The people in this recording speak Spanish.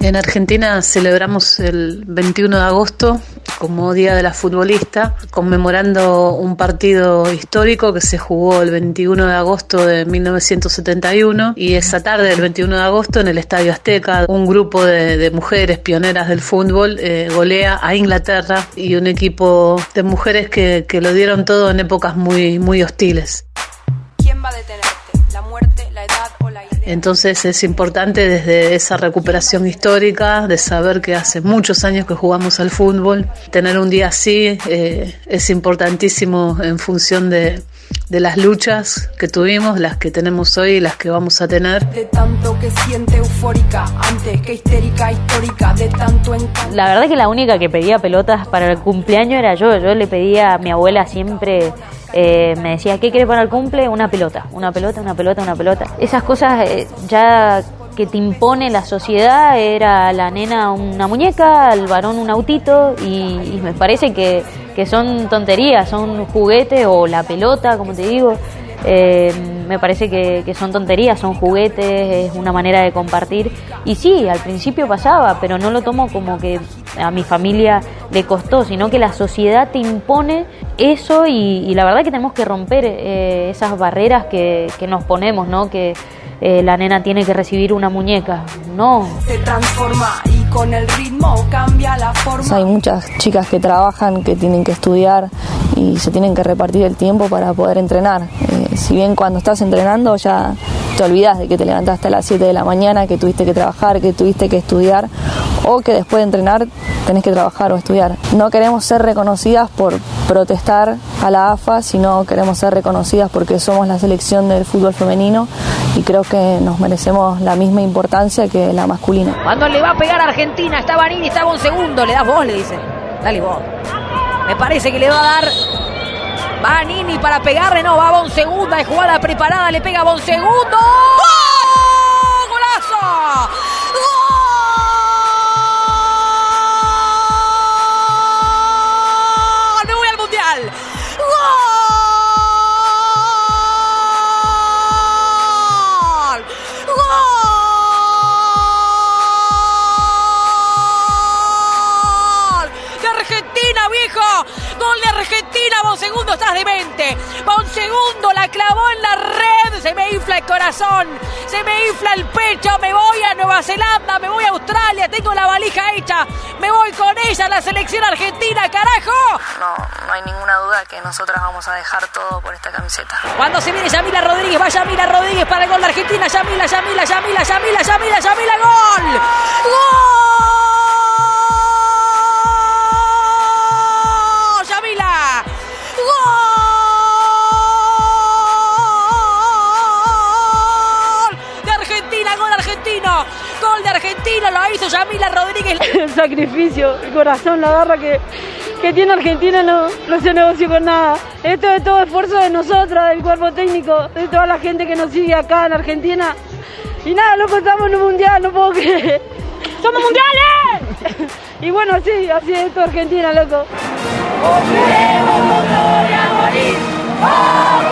En Argentina celebramos el 21 de agosto como Día de la Futbolista, conmemorando un partido histórico que se jugó el 21 de agosto de 1971 y esa tarde del 21 de agosto en el Estadio Azteca un grupo de, mujeres pioneras del fútbol eh, golea a Inglaterra y un equipo de mujeres que, que lo dieron todo en épocas muy, muy hostiles. ¿Quién va a detenerte? Entonces es importante desde esa recuperación histórica, de saber que hace muchos años que jugamos al fútbol, tener un día así eh, es importantísimo en función de, de las luchas que tuvimos, las que tenemos hoy y las que vamos a tener. De tanto que siente eufórica, antes que histérica, histórica, de tanto en La verdad que la única que pedía pelotas para el cumpleaños era yo. Yo le pedía a mi abuela siempre eh, me decía, ¿qué quieres para el cumple? Una pelota, una pelota, una pelota, una pelota. Esas cosas eh, ya que te impone la sociedad era la nena una muñeca, al varón un autito y, me parece que, que, son tonterías, son juguetes o la pelota, como te digo. Eh, me parece que, que, son tonterías, son juguetes, es una manera de compartir. Y sí, al principio pasaba, pero no lo tomo como que a mi familia le costó, sino que la sociedad te impone eso y, la verdad que tenemos que romper eh, esas barreras que, que, nos ponemos, ¿no? Que eh, la nena tiene que recibir una muñeca, no. Se transforma y con el ritmo cambia la forma. Hay muchas chicas que trabajan, que tienen que estudiar y se tienen que repartir el tiempo para poder entrenar. Eh, si bien cuando estás entrenando ya te olvidas de que te levantaste a las 7 de la mañana, que tuviste que trabajar, que tuviste que estudiar o que después de entrenar tenés que trabajar o estudiar. No queremos ser reconocidas por protestar a la AFA, sino queremos ser reconocidas porque somos la selección del fútbol femenino y creo que nos merecemos la misma importancia que la masculina. Cuando le va a pegar a Argentina, está Vanini, está un segundo, le das vos, le dice. Dale vos. Me parece que le va a dar Vanini para pegarle, no, va a un segundo, hay jugada preparada, le pega un segundo. ¡Golazo! Segundo estás de mente. Va un segundo, la clavó en la red. Se me infla el corazón, se me infla el pecho. Me voy a Nueva Zelanda, me voy a Australia. Tengo la valija hecha. Me voy con ella a la selección argentina, carajo. No, no hay ninguna duda que nosotras vamos a dejar todo por esta camiseta. Cuando se viene Yamila Rodríguez, va Yamila Rodríguez para el gol de Argentina. Yamila, Yamila, Yamila, Yamila, Yamila, Yamila, gol. ¡Gol! Yamila Rodríguez. el sacrificio, el corazón, la garra que, que tiene Argentina no, no se negoció con nada. Esto es todo esfuerzo de nosotros, del cuerpo técnico, de toda la gente que nos sigue acá en Argentina. Y nada, loco, estamos en un mundial, no puedo creer. ¡Somos mundiales! y bueno, sí, así es esto Argentina, loco. morir!